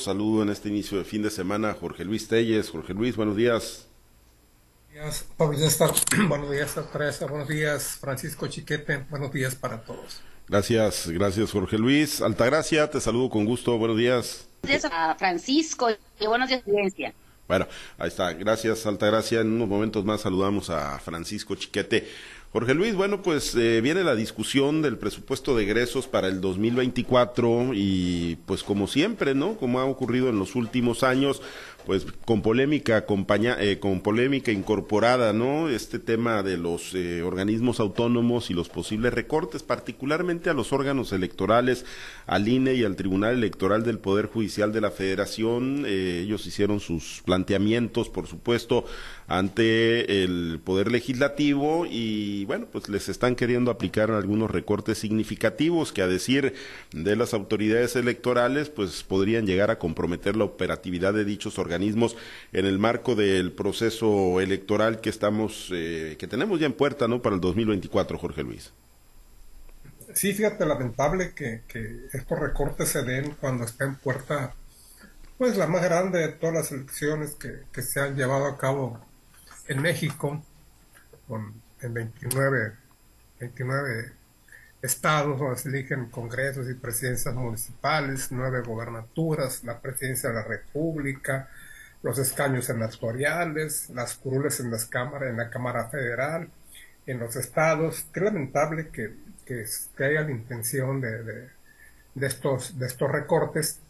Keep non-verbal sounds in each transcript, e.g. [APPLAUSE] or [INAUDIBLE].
Saludo en este inicio de fin de semana a Jorge Luis Telles. Jorge Luis, buenos días. Buenos días, Pablo [CLEARS THROAT] Buenos días, Teresa. Buenos días, Francisco Chiquete. Buenos días para todos. Gracias, gracias, Jorge Luis. Altagracia, te saludo con gusto. Buenos días. Buenos días a Francisco y buenos días, audiencia. Bueno, ahí está. Gracias, Altagracia. En unos momentos más saludamos a Francisco Chiquete. Jorge Luis, bueno, pues eh, viene la discusión del presupuesto de egresos para el 2024 y pues como siempre, ¿no? Como ha ocurrido en los últimos años, pues con polémica acompaña, eh, con polémica incorporada, ¿no? Este tema de los eh, organismos autónomos y los posibles recortes, particularmente a los órganos electorales, al INE y al Tribunal Electoral del Poder Judicial de la Federación. Eh, ellos hicieron sus planteamientos, por supuesto, ante el Poder Legislativo y, bueno, pues les están queriendo aplicar algunos recortes significativos que, a decir de las autoridades electorales, pues podrían llegar a comprometer la operatividad de dichos organismos en el marco del proceso electoral que estamos, eh, que tenemos ya en puerta, ¿no? Para el 2024, Jorge Luis. Sí, fíjate, lamentable que, estos recortes se den cuando está en puerta, pues la más grande de todas las elecciones que, se han llevado a cabo en México, con, en 29, 29 estados donde se eligen congresos y presidencias municipales, nueve gobernaturas, la presidencia de la República, los escaños senatoriales, las curules en las cámaras, en la Cámara Federal, en los estados. Qué lamentable que, que, haya la intención de, de, estos, de estos recortes,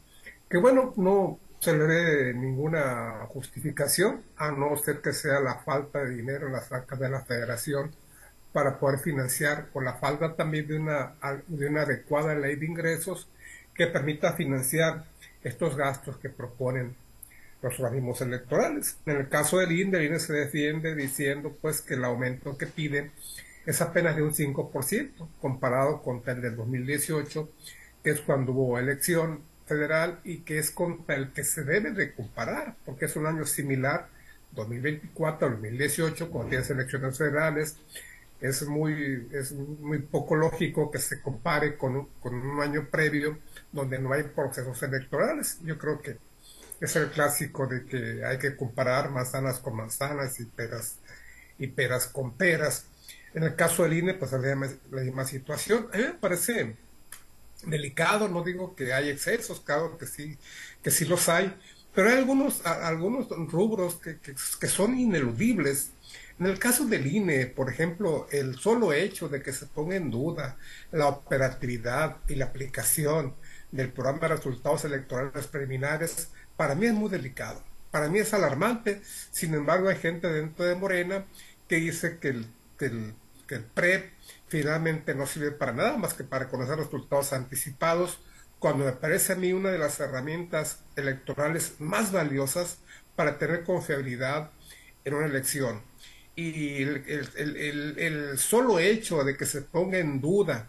que bueno, no se le dé ninguna justificación, a no ser que sea la falta de dinero en las arcas de la federación para poder financiar, o la falta también de una, de una adecuada ley de ingresos que permita financiar estos gastos que proponen los organismos electorales. En el caso del INE, el INE se defiende diciendo pues que el aumento que piden es apenas de un 5% comparado con el del 2018, que es cuando hubo elección federal y que es contra el que se debe de comparar, porque es un año similar, 2024 2018, cuando tienes elecciones federales, es muy, es muy poco lógico que se compare con con un año previo donde no hay procesos electorales. Yo creo que es el clásico de que hay que comparar manzanas con manzanas y peras y peras con peras. En el caso del INE, pues la misma situación. A mí me parece delicado, no digo que hay excesos, claro que sí, que sí los hay, pero hay algunos, algunos rubros que, que son ineludibles. En el caso del INE, por ejemplo, el solo hecho de que se ponga en duda la operatividad y la aplicación del programa de resultados electorales preliminares para mí es muy delicado, para mí es alarmante, sin embargo hay gente dentro de Morena que dice que el, PREP finalmente no sirve para nada más que para conocer resultados anticipados, cuando me parece a mí una de las herramientas electorales más valiosas para tener confiabilidad en una elección. Y el, el, el, solo hecho de que se ponga en duda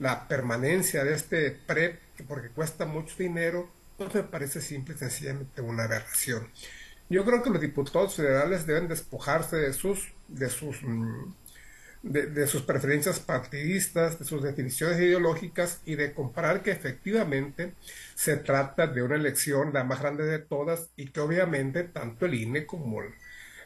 la permanencia de este PREP, porque cuesta mucho dinero, me parece simple y sencillamente una aberración. Yo creo que los diputados federales deben despojarse de sus, de sus, mm, de, sus preferencias partidistas, de sus definiciones ideológicas y de comparar que efectivamente se trata de una elección la más grande de todas y que obviamente tanto el INE como el,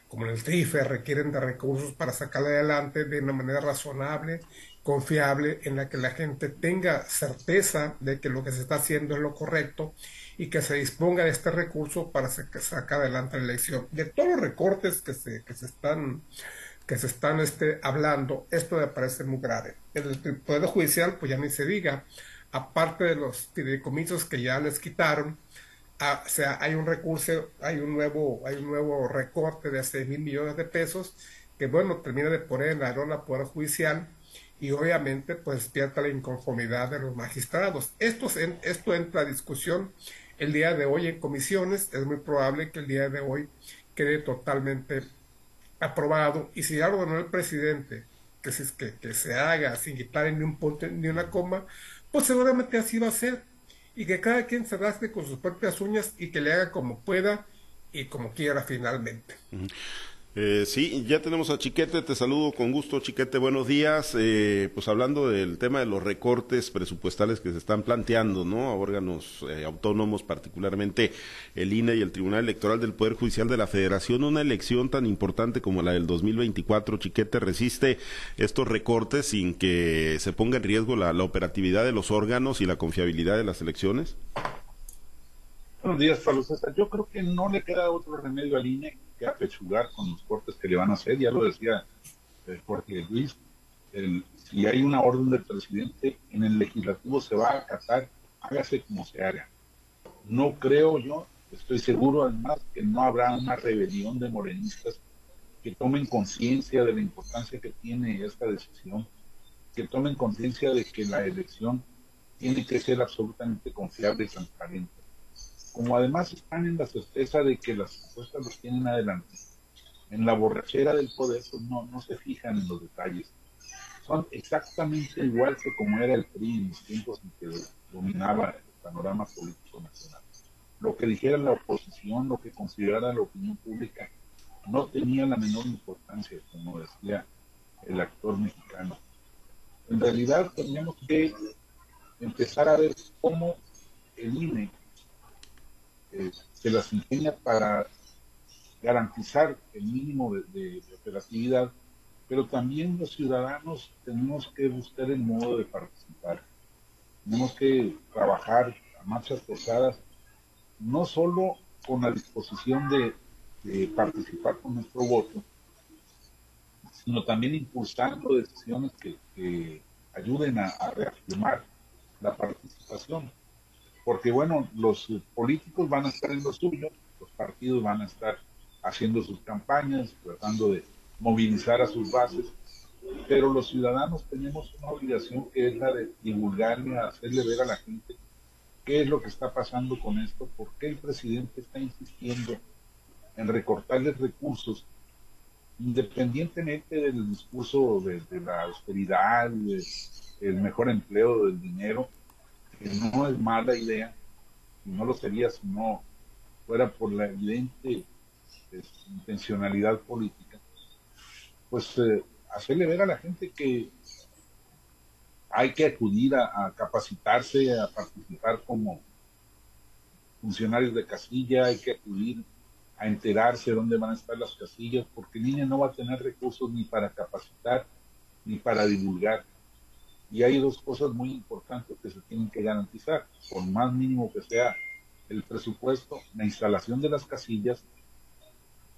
como el TRIFE requieren de recursos para sacarla adelante de una manera razonable, confiable, en la que la gente tenga certeza de que lo que se está haciendo es lo correcto y que se disponga de este recurso para que sacar adelante la elección. De todos los recortes que se, que se están que se están este, hablando, esto me parece muy grave. El, Poder Judicial, pues ya ni se diga, aparte de los fideicomisos que ya les quitaron, ah, o sea, hay un recurso, hay un nuevo, hay un nuevo recorte de 6 mil millones de pesos que, bueno, termina de poner en la arona Poder Judicial y obviamente pues despierta la inconformidad de los magistrados. Esto, esto entra a discusión el día de hoy en comisiones, es muy probable que el día de hoy quede totalmente aprobado. Y si ya ordenó el presidente que se, que, que se haga sin quitar ni un punto ni una coma, pues seguramente así va a ser. Y que cada quien se rasgue con sus propias uñas y que le haga como pueda y como quiera finalmente. Eh, sí, ya tenemos a Chiquete, te saludo con gusto, Chiquete, buenos días. Eh, pues hablando del tema de los recortes presupuestales que se están planteando, ¿no? A órganos eh, autónomos, particularmente el INE y el Tribunal Electoral del Poder Judicial de la Federación, una elección tan importante como la del 2024, Chiquete, resiste estos recortes sin que se ponga en riesgo la, la operatividad de los órganos y la confiabilidad de las elecciones. Buenos días, Pablo César. Yo creo que no le queda otro remedio al INE que apechugar con los cortes que le van a hacer. Ya lo decía eh, Jorge Luis, si hay una orden del presidente, en el legislativo se va a acatar, hágase como se haga. No creo yo, estoy seguro además que no habrá una rebelión de morenistas que tomen conciencia de la importancia que tiene esta decisión, que tomen conciencia de que la elección tiene que ser absolutamente confiable y transparente como además están en la certeza de que las propuestas los tienen adelante, en la borrachera del poder, pues no, no se fijan en los detalles. Son exactamente igual que como era el PRI en los tiempos en que dominaba el panorama político nacional. Lo que dijera la oposición, lo que considerara la opinión pública, no tenía la menor importancia, como decía el actor mexicano. En realidad teníamos que empezar a ver cómo el INE se las ingenia para garantizar el mínimo de, operatividad, pero también los ciudadanos tenemos que buscar el modo de participar. Tenemos que trabajar a marchas pesadas, no solo con la disposición de, participar con nuestro voto, sino también impulsando decisiones que, ayuden a reafirmar la participación porque bueno, los políticos van a estar en lo suyo, los partidos van a estar haciendo sus campañas, tratando de movilizar a sus bases, pero los ciudadanos tenemos una obligación que es la de divulgarle, hacerle ver a la gente qué es lo que está pasando con esto, por qué el presidente está insistiendo en recortarles recursos, independientemente del discurso de, la austeridad, del mejor empleo del dinero, que no es mala idea, no lo sería si no fuera por la evidente intencionalidad política, pues eh, hacerle ver a la gente que hay que acudir a, capacitarse, a participar como funcionarios de casilla, hay que acudir a enterarse dónde van a estar las casillas, porque el niño no va a tener recursos ni para capacitar ni para divulgar. Y hay dos cosas muy importantes que se tienen que garantizar, por más mínimo que sea el presupuesto, la instalación de las casillas,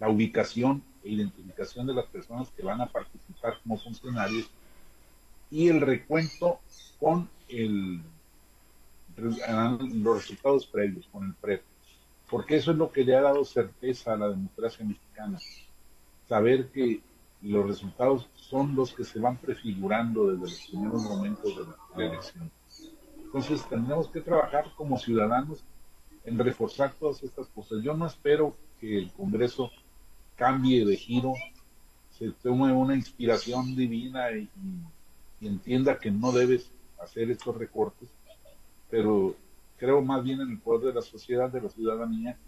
la ubicación e identificación de las personas que van a participar como funcionarios y el recuento con el, los resultados previos, con el PREP. Porque eso es lo que le ha dado certeza a la democracia mexicana. Saber que los resultados son los que se van prefigurando desde los primeros momentos de la, elección. Entonces tendremos que trabajar como ciudadanos en reforzar todas estas cosas. Yo no espero que el Congreso cambie de giro, se tome una inspiración divina y, entienda que no debes hacer estos recortes, pero creo más bien en el poder de la sociedad, de la ciudadanía,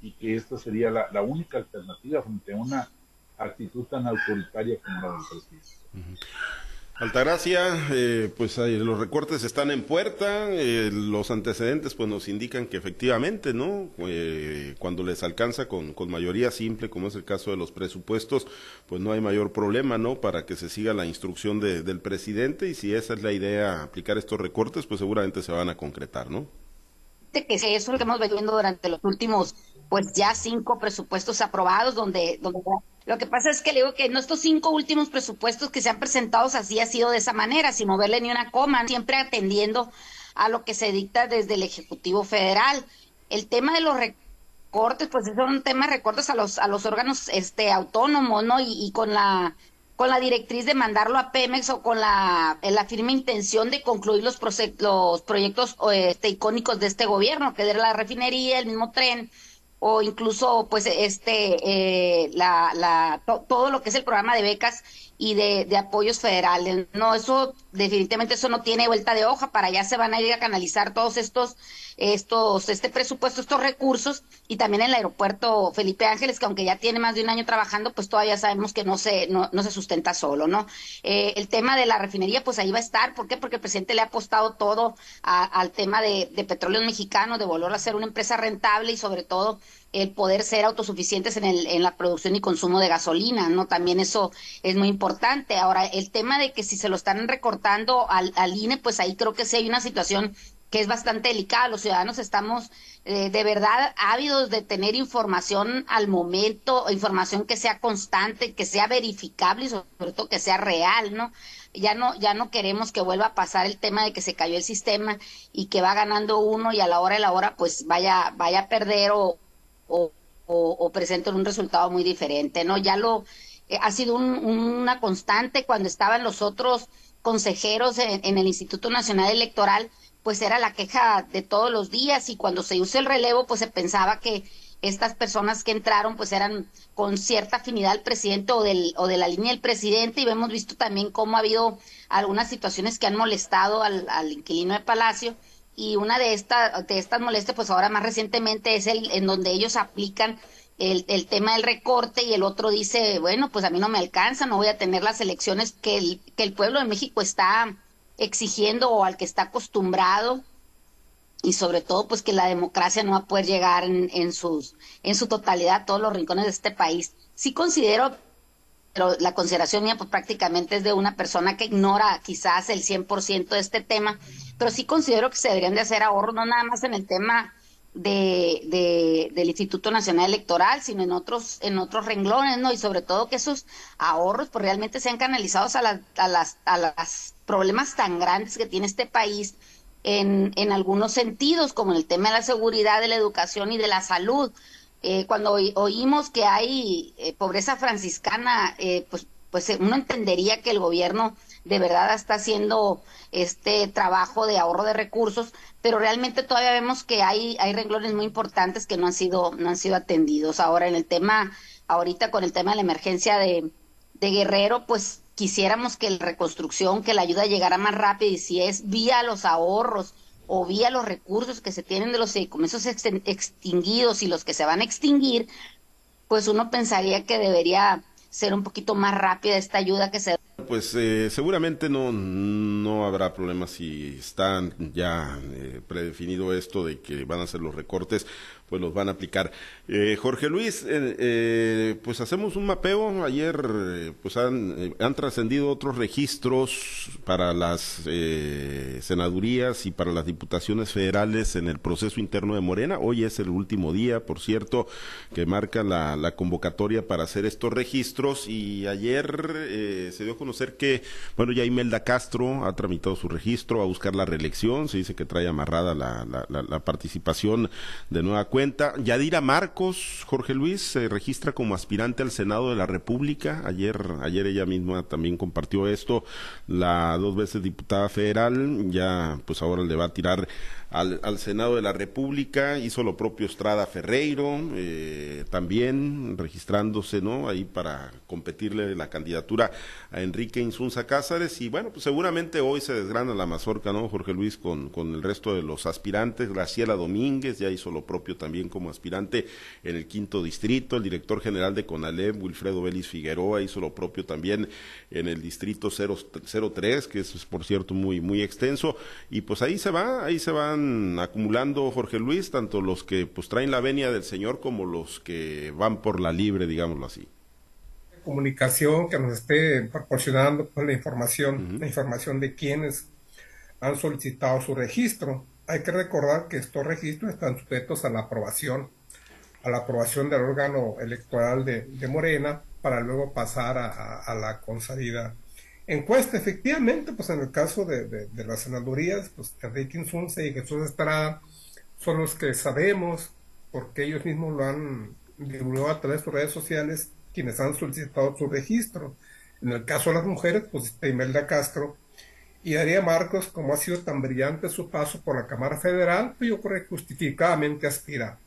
y que esta sería la única alternativa frente a una actitud tan autoritaria como la del presidente. Altagracia, eh, pues los recortes están en puerta, eh, los antecedentes pues nos indican que efectivamente, ¿no? Eh, cuando les alcanza con, con, mayoría simple, como es el caso de los presupuestos, pues no hay mayor problema, ¿no? Para que se siga la instrucción de, del presidente y si esa es la idea, aplicar estos recortes, pues seguramente se van a concretar, ¿no? Que eso es lo que hemos venido durante los últimos, pues ya cinco presupuestos aprobados, donde, donde lo que pasa es que le digo que en estos cinco últimos presupuestos que se han presentado así ha sido de esa manera, sin moverle ni una coma, siempre atendiendo a lo que se dicta desde el Ejecutivo Federal. El tema de los recortes, pues es un tema de recortes a los, a los órganos este, autónomos, ¿no? Y, con la con la directriz de mandarlo a Pemex o con la, la firme intención de concluir los, los proyectos este, icónicos de este gobierno, que era la refinería, el mismo tren, o incluso pues este eh, la, la todo lo que es el programa de becas y de, de, apoyos federales. No, eso definitivamente eso no tiene vuelta de hoja. Para allá se van a ir a canalizar todos estos, estos, este presupuesto, estos recursos y también el aeropuerto Felipe Ángeles, que aunque ya tiene más de un año trabajando, pues todavía sabemos que no se, no, no se sustenta solo, ¿no? Eh, el tema de la refinería, pues ahí va a estar. ¿Por qué? Porque el presidente le ha apostado todo al tema de, de petróleo mexicano, de volver a ser una empresa rentable y sobre todo el poder ser autosuficientes en, el, en la producción y consumo de gasolina, ¿no? También eso es muy importante. Ahora, el tema de que si se lo están recortando al, al INE, pues ahí creo que sí hay una situación que es bastante delicada. Los ciudadanos estamos eh, de verdad ávidos de tener información al momento, información que sea constante, que sea verificable y sobre todo que sea real, ¿no? Ya no, ya no queremos que vuelva a pasar el tema de que se cayó el sistema y que va ganando uno y a la hora de la hora pues vaya, vaya a perder o, o, presenten un resultado muy diferente, ¿no? Ya lo eh, ha sido una constante cuando estaban los otros consejeros en, el Instituto Nacional Electoral, pues era la queja de todos los días y cuando se usa el relevo, pues se pensaba que estas personas que entraron pues eran con cierta afinidad al presidente o, del, o de la línea del presidente y hemos visto también cómo ha habido algunas situaciones que han molestado al inquilino de Palacio y una de, estas de estas molestias, pues ahora más recientemente es el en donde ellos aplican el, el, tema del recorte y el otro dice, bueno, pues a mí no me alcanza, no voy a tener las elecciones que el, que el pueblo de México está exigiendo o al que está acostumbrado y sobre todo pues que la democracia no va a poder llegar en, en, sus, en su totalidad a todos los rincones de este país. Sí considero pero la consideración mía pues prácticamente es de una persona que ignora quizás el 100% de este tema, pero sí considero que se deberían de hacer ahorros, no nada más en el tema de, de, del Instituto Nacional Electoral, sino en otros, en otros renglones, ¿no? Y sobre todo que esos ahorros pues realmente sean canalizados a, a las, a las problemas tan grandes que tiene este país en, en algunos sentidos, como en el tema de la seguridad, de la educación y de la salud eh, cuando oímos que hay eh, pobreza franciscana, eh, pues, pues uno entendería que el gobierno de verdad está haciendo este trabajo de ahorro de recursos, pero realmente todavía vemos que hay, hay renglones muy importantes que no han sido, no han sido atendidos. Ahora, en el tema, ahorita con el tema de la emergencia de, de Guerrero, pues quisiéramos que la reconstrucción, que la ayuda llegara más rápido y si es vía los ahorros o vía los recursos que se tienen de los fideicomisos extinguidos y los que se van a extinguir, pues uno pensaría que debería ser un poquito más rápida esta ayuda que se pues eh, seguramente no, no habrá problemas si están ya eh, predefinido esto de que van a hacer los recortes pues los van a aplicar. Eh, Jorge Luis, eh, eh, pues hacemos un mapeo. Ayer pues han, han trascendido otros registros para las senadurías y para las diputaciones federales en el proceso interno de Morena. Hoy es el último día, por cierto, que marca la, convocatoria para hacer estos registros y ayer se dio a conocer que, bueno, ya Imelda Castro ha tramitado su registro a buscar la reelección. Se dice que trae amarrada la, la, la participación de nueva cuenta Yadira Marcos, Jorge Luis, se registra como aspirante al Senado de la República. Ayer, ayer ella misma también compartió esto. La dos veces diputada federal, ya pues ahora le va a tirar al, al, Senado de la República, hizo lo propio Estrada Ferreiro, eh, también registrándose, ¿no? Ahí para competirle la candidatura a Enrique Insunza Cázares y bueno, pues seguramente hoy se desgrana la mazorca, ¿no? Jorge Luis con, con el resto de los aspirantes, Graciela Domínguez ya hizo lo propio también como aspirante en el quinto distrito, el director general de CONALEP, Wilfredo Vélez Figueroa, hizo lo propio también en el distrito 03, que es por cierto muy, muy extenso, y pues ahí se va, ahí se van acumulando, Jorge Luis, tanto los que pues traen la venia del Señor como los que van por la libre, digámoslo así. Comunicación que nos esté proporcionando pues, la información, la información de quienes han solicitado su registro. Hay que recordar que estos registros están sujetos a la aprobación, a la aprobación del órgano electoral de, Morena para luego pasar a, la consalida encuesta. Efectivamente, pues en el caso de, de, las senadurías, pues Enrique Insunce y Jesús Estrada son los que sabemos, porque ellos mismos lo han divulgado a través de sus redes sociales, quienes han solicitado su registro. En el caso de las mujeres, pues Imelda Castro y Daría Marcos, como ha sido tan brillante su paso por la Cámara Federal, pues yo creo que justificadamente aspira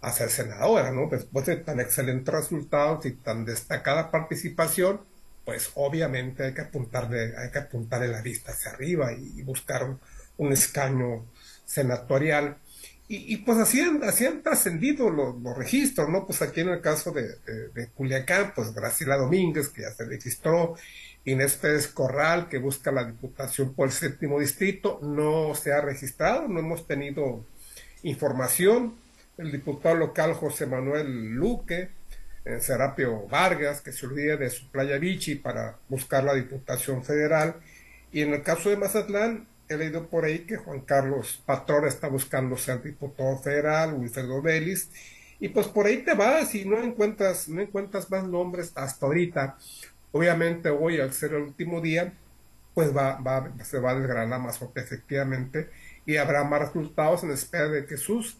a ser senadora, ¿no? Después de tan excelentes resultados y tan destacada participación, pues obviamente hay que apuntar de, hay que apuntar la vista hacia arriba y, buscar un, escaño senatorial. Y, pues así han, han trascendido los, registros, ¿no? Pues aquí en el caso de, de, Culiacán, pues Graciela Domínguez, que ya se registró, Inés Pérez Corral, que busca la diputación por el séptimo distrito, no se ha registrado, no hemos tenido información. El diputado local José Manuel Luque, en Serapio Vargas, que se olvide de su playa Vichy para buscar la Diputación Federal. Y en el caso de Mazatlán, he leído por ahí que Juan Carlos Patrón está buscando ser diputado federal, Wilfredo Vélez, y pues por ahí te vas y no encuentras, no encuentras más nombres hasta ahorita. Obviamente hoy, al ser el último día, pues va, va, se va a desgranar más efectivamente y habrá más resultados en espera de que sus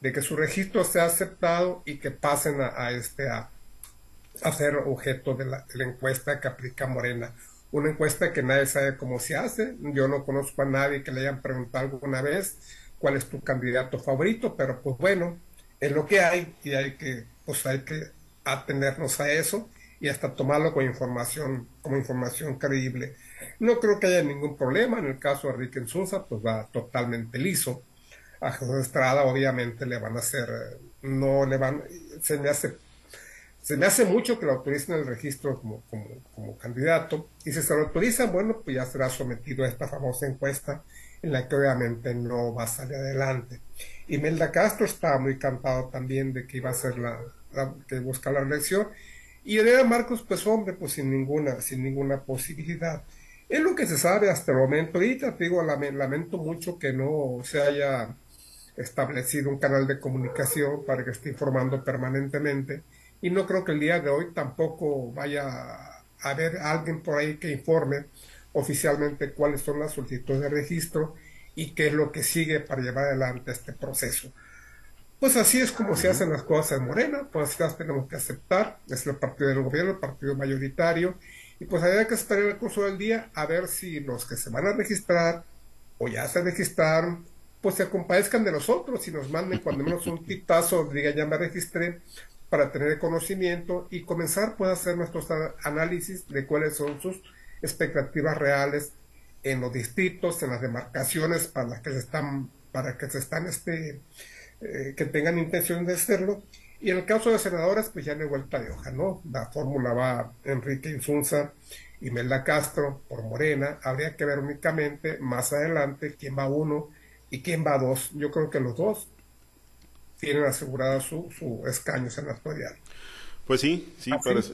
de que su registro sea aceptado y que pasen a, este a, ser objeto de la, encuesta que aplica Morena. Una encuesta que nadie sabe cómo se hace. Yo no conozco a nadie que le hayan preguntado alguna vez cuál es tu candidato favorito, pero pues bueno, es lo que hay y hay que, pues hay que atenernos a eso y hasta tomarlo con información, como información creíble. No creo que haya ningún problema. En el caso de Enrique Enzunza, pues va totalmente liso a José Estrada obviamente le van a hacer, no le van, se me hace, se me hace mucho que lo autoricen el registro como, como, candidato, y si se lo autorizan, bueno, pues ya será sometido a esta famosa encuesta en la que obviamente no va a salir adelante. Y Melda Castro está muy cantado también de que iba a ser la, que busca la elección, y Hereda Marcos, pues hombre, pues sin ninguna, sin ninguna posibilidad. Es lo que se sabe hasta el momento. Ahorita te digo, lamento mucho que no se haya establecido un canal de comunicación para que esté informando permanentemente. Y no creo que el día de hoy tampoco vaya a haber alguien por ahí que informe oficialmente cuáles son las solicitudes de registro y qué es lo que sigue para llevar adelante este proceso. Pues así es como se hacen las cosas en Morena, pues las tenemos que aceptar, es el partido del gobierno, el partido mayoritario, y pues hay que esperar el curso del día a ver si los que se van a registrar o ya se registraron pues se compadezcan de nosotros y nos manden cuando menos un tipazo, [LAUGHS] diga ya me registré, para tener conocimiento y comenzar pues a hacer nuestros análisis de cuáles son sus expectativas reales en los distritos, en las demarcaciones para las que se están, para que se están este, eh, que tengan intención de hacerlo. Y en el caso de senadores, pues ya no hay vuelta de hoja, ¿no? La fórmula va Enrique Insunza y Melda Castro por Morena. Habría que ver únicamente más adelante quién va uno y quién va a dos. Yo creo que los dos tienen asegurado su, su escaño senatorial. Pues sí, sí, parece,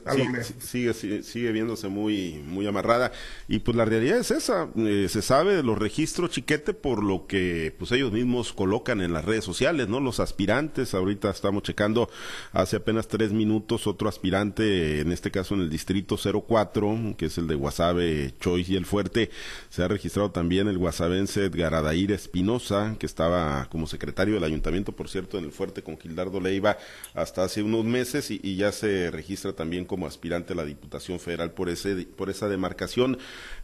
sigue, sigue, viéndose muy, muy amarrada. Y pues la realidad es esa, eh, se sabe de los registros chiquete por lo que pues ellos mismos colocan en las redes sociales, ¿no? Los aspirantes, ahorita estamos checando hace apenas tres minutos otro aspirante, en este caso en el distrito 04, que es el de Guasave, Choice y El Fuerte, se ha registrado también el guasavense Edgar Adair Espinosa, que estaba como secretario del ayuntamiento, por cierto, en El Fuerte con Gildardo Leiva hasta hace unos meses y, y ya se registra también como aspirante a la Diputación Federal por, ese, por esa demarcación.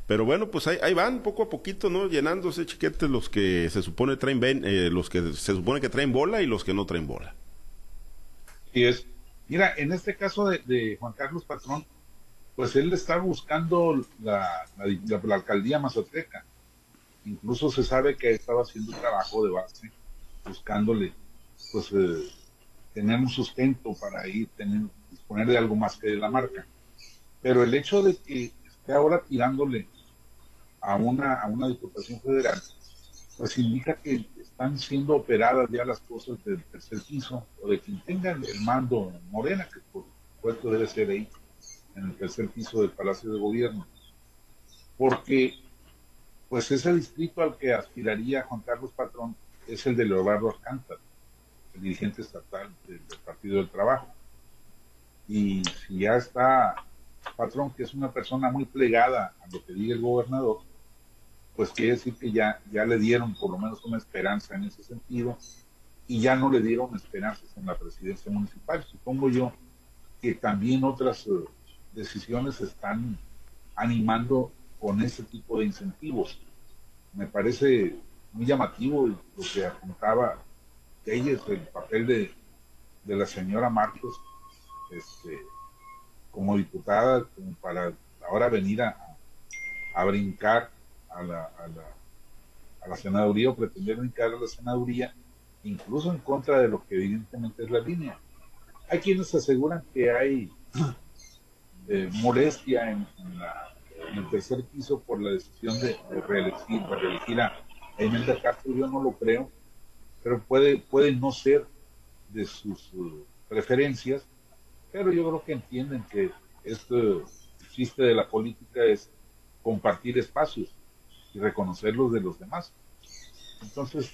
Pero bueno, pues ahí, van poco a poquito, ¿no? Llenándose chiquetes los que se supone traen eh, los que se supone que traen bola y los que no traen bola. Y es. Mira, en este caso de, Juan Carlos Patrón, pues él está buscando la, la, alcaldía mazateca. Incluso se sabe que estaba haciendo trabajo de base, buscándole, pues, eh, tener un sustento para ir teniendo disponer de algo más que de la marca. Pero el hecho de que esté ahora tirándole a una, a una diputación federal, pues indica que están siendo operadas ya las cosas del tercer piso o de quien tenga el mando Morena, que por supuesto debe ser ahí, en el tercer piso del Palacio de Gobierno. Porque, pues ese distrito al que aspiraría Juan Carlos Patrón es el de Leonardo Alcántara, el dirigente estatal del Partido del Trabajo y si ya está patrón, que es una persona muy plegada a lo que diga el gobernador, pues quiere decir que ya, ya le dieron por lo menos una esperanza en ese sentido y ya no le dieron esperanzas en la presidencia municipal. Supongo yo que también otras eh, decisiones están animando con ese tipo de incentivos. Me parece muy llamativo lo que apuntaba ella es el papel de, de la señora Marcos este, como diputada, como para ahora venir a, a brincar a la, a la, a la senaduría o pretender brincar a la senaduría, incluso en contra de lo que evidentemente es la línea. Hay quienes aseguran que hay eh, molestia en, el tercer piso por la decisión de, reelegir, de reelegir a Imelda Castro. Yo no lo creo, pero puede, puede no ser de sus uh, preferencias, pero yo creo que entienden que este chiste de la política es compartir espacios y reconocerlos de los demás. Entonces,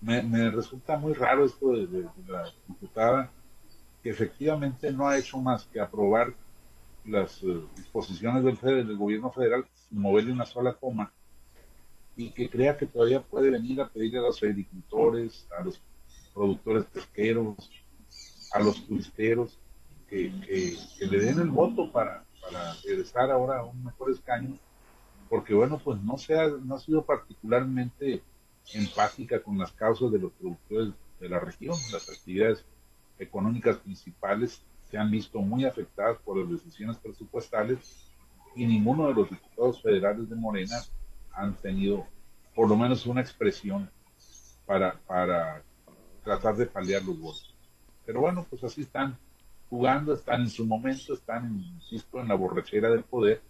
me, resulta muy raro esto de, la diputada que efectivamente no ha hecho más que aprobar las eh, disposiciones del, del gobierno federal sin moverle una sola coma y que crea que todavía puede venir a pedirle a los agricultores, a los productores pesqueros, a los turisteros, que, le den el voto para, para regresar ahora a un mejor escaño, porque bueno, pues no, se ha, no ha sido particularmente empática con las causas de los productores de la región. Las actividades económicas principales se han visto muy afectadas por las decisiones presupuestales y ninguno de los diputados federales de Morena han tenido por lo menos una expresión para, para tratar de paliar los votos. Pero bueno, pues así están jugando, están en su momento, están, insisto, en la borrachera del poder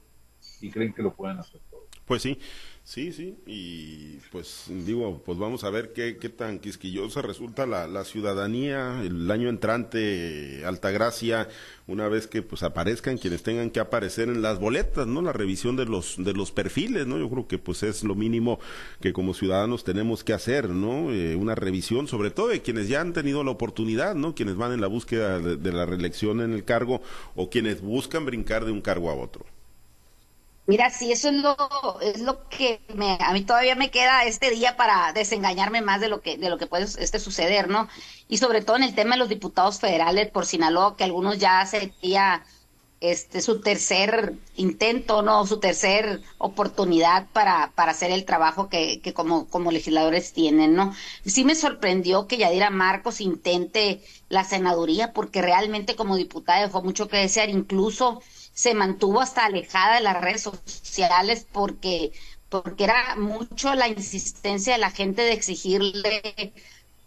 y creen que lo pueden hacer todo. Pues sí, Sí, sí, y pues digo, pues vamos a ver qué, tan quisquillosa resulta la, ciudadanía el año entrante, Altagracia, una vez que pues aparezcan quienes tengan que aparecer en las boletas, ¿no? La revisión de los, de los perfiles, ¿no? Yo creo que pues es lo mínimo que como ciudadanos tenemos que hacer, ¿no? Eh, una revisión, sobre todo de quienes ya han tenido la oportunidad, ¿no? Quienes van en la búsqueda de la reelección en el cargo o quienes buscan brincar de un cargo a otro. Mira, sí, eso es lo, es lo que me, a mí todavía me queda este día para desengañarme más de lo que, de lo que puede este suceder, ¿no? Y sobre todo en el tema de los diputados federales por Sinaloa, que algunos ya sería este su tercer intento, ¿no? Su tercer oportunidad para, para hacer el trabajo que, que como, como legisladores tienen, ¿no? Sí me sorprendió que Yadira Marcos intente la senaduría, porque realmente como diputada dejó mucho que desear, incluso se mantuvo hasta alejada de las redes sociales porque porque era mucho la insistencia de la gente de exigirle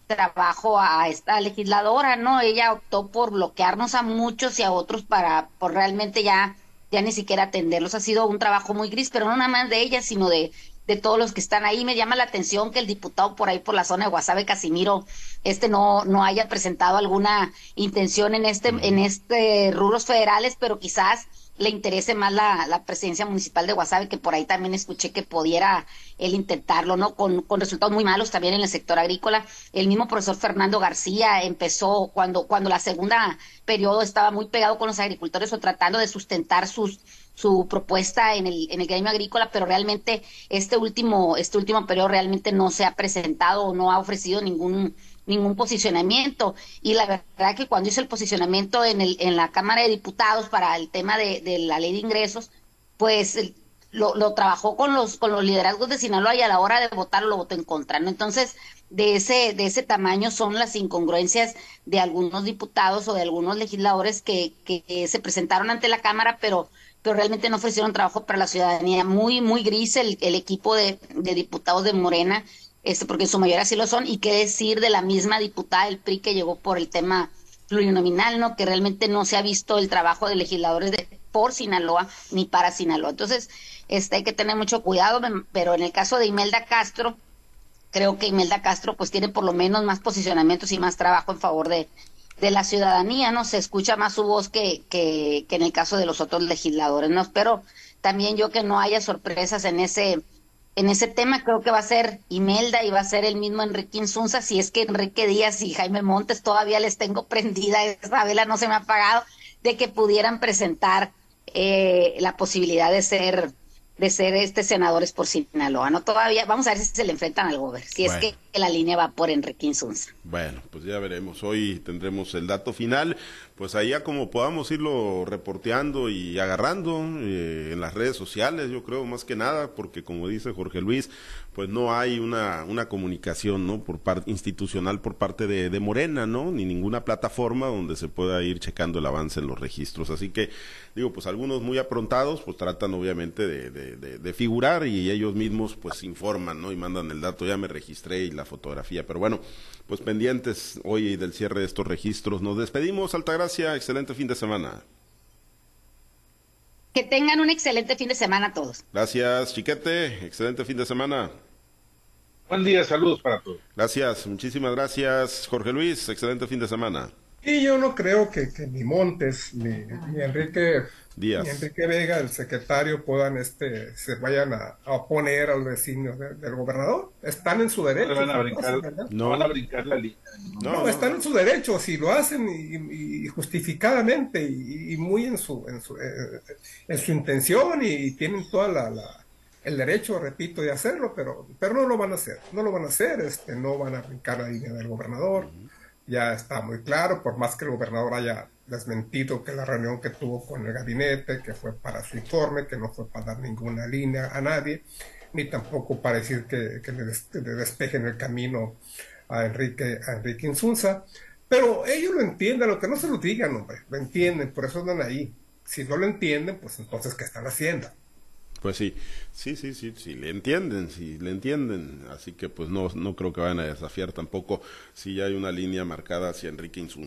trabajo a esta legisladora, ¿no? Ella optó por bloquearnos a muchos y a otros para por realmente ya ya ni siquiera atenderlos. Ha sido un trabajo muy gris, pero no nada más de ella, sino de de todos los que están ahí. Me llama la atención que el diputado por ahí por la zona de Guasave, Casimiro, este no, no haya presentado alguna intención en este, en este rubros federales, pero quizás le interese más la, la presidencia municipal de Guasave, que por ahí también escuché que pudiera él intentarlo, ¿no? Con, con resultados muy malos también en el sector agrícola. El mismo profesor Fernando García empezó cuando, cuando la segunda periodo estaba muy pegado con los agricultores o tratando de sustentar sus su propuesta en el, en el gremio agrícola, pero realmente este último, este último periodo realmente no se ha presentado o no ha ofrecido ningún, ningún posicionamiento. Y la verdad que cuando hizo el posicionamiento en, el, en la Cámara de Diputados para el tema de, de la ley de ingresos, pues lo, lo, trabajó con los, con los liderazgos de Sinaloa y a la hora de votar lo votó en contra, ¿no? Entonces, de ese, de ese tamaño son las incongruencias de algunos diputados o de algunos legisladores que, que se presentaron ante la Cámara, pero pero realmente no ofrecieron trabajo para la ciudadanía. Muy, muy gris el, el equipo de, de, diputados de Morena, este, porque en su mayoría sí lo son, y qué decir de la misma diputada del PRI que llegó por el tema plurinominal, ¿no? Que realmente no se ha visto el trabajo de legisladores de, por Sinaloa ni para Sinaloa. Entonces, este, hay que tener mucho cuidado, pero en el caso de Imelda Castro, creo que Imelda Castro pues tiene por lo menos más posicionamientos y más trabajo en favor de, de la ciudadanía, ¿no? Se escucha más su voz que, que, que en el caso de los otros legisladores, ¿no? Espero también yo que no haya sorpresas en ese, en ese tema. Creo que va a ser Imelda y va a ser el mismo Enrique Insunza, si es que Enrique Díaz y Jaime Montes todavía les tengo prendida, [LAUGHS] esa vela no se me ha apagado, de que pudieran presentar eh, la posibilidad de ser de ser este senadores por Sinaloa, ¿no? Todavía, vamos a ver si se le enfrentan al gobierno, si es que la línea va por Enrique Insunza. Bueno, pues ya veremos. Hoy tendremos el dato final. Pues allá como podamos irlo reporteando y agarrando eh, en las redes sociales, yo creo, más que nada, porque como dice Jorge Luis, pues no hay una, una comunicación, ¿no? Por parte institucional por parte de, de Morena, ¿no? Ni ninguna plataforma donde se pueda ir checando el avance en los registros. Así que, digo, pues algunos muy aprontados, pues tratan obviamente de, de, de, figurar y ellos mismos pues informan, ¿no? Y mandan el dato, ya me registré y la fotografía. Pero bueno, pues pendientes hoy del cierre de estos registros. Nos despedimos, Altagracia, excelente fin de semana. Que tengan un excelente fin de semana todos. Gracias, Chiquete, excelente fin de semana. Buen día, saludos para todos. Gracias, muchísimas gracias, Jorge Luis, excelente fin de semana. Y yo no creo que, que ni Montes ni, ni Enrique Díaz. Enrique Vega, el secretario, puedan este se vayan a, oponer al vecino del gobernador. Están en su derecho. No van a brincar, no. van a brincar la línea. No, están en su derecho. Si lo hacen y, justificadamente y, muy en su en su, eh, en su intención y, tienen toda la, el derecho, repito, de hacerlo, pero pero no lo van a hacer. No lo van a hacer. Este, no van a brincar la línea del gobernador ya está muy claro, por más que el gobernador haya desmentido que la reunión que tuvo con el gabinete, que fue para su informe, que no fue para dar ninguna línea a nadie, ni tampoco para decir que, le, despejen el camino a Enrique, a Enrique Insunza. Pero ellos lo entienden, lo que no se lo digan, hombre, lo entienden, por eso andan ahí. Si no lo entienden, pues entonces, ¿qué están haciendo? Pues sí, sí, sí, sí, sí, le entienden, sí, le entienden, así que pues no, no creo que vayan a desafiar tampoco. Si ya hay una línea marcada hacia Enrique Insunza.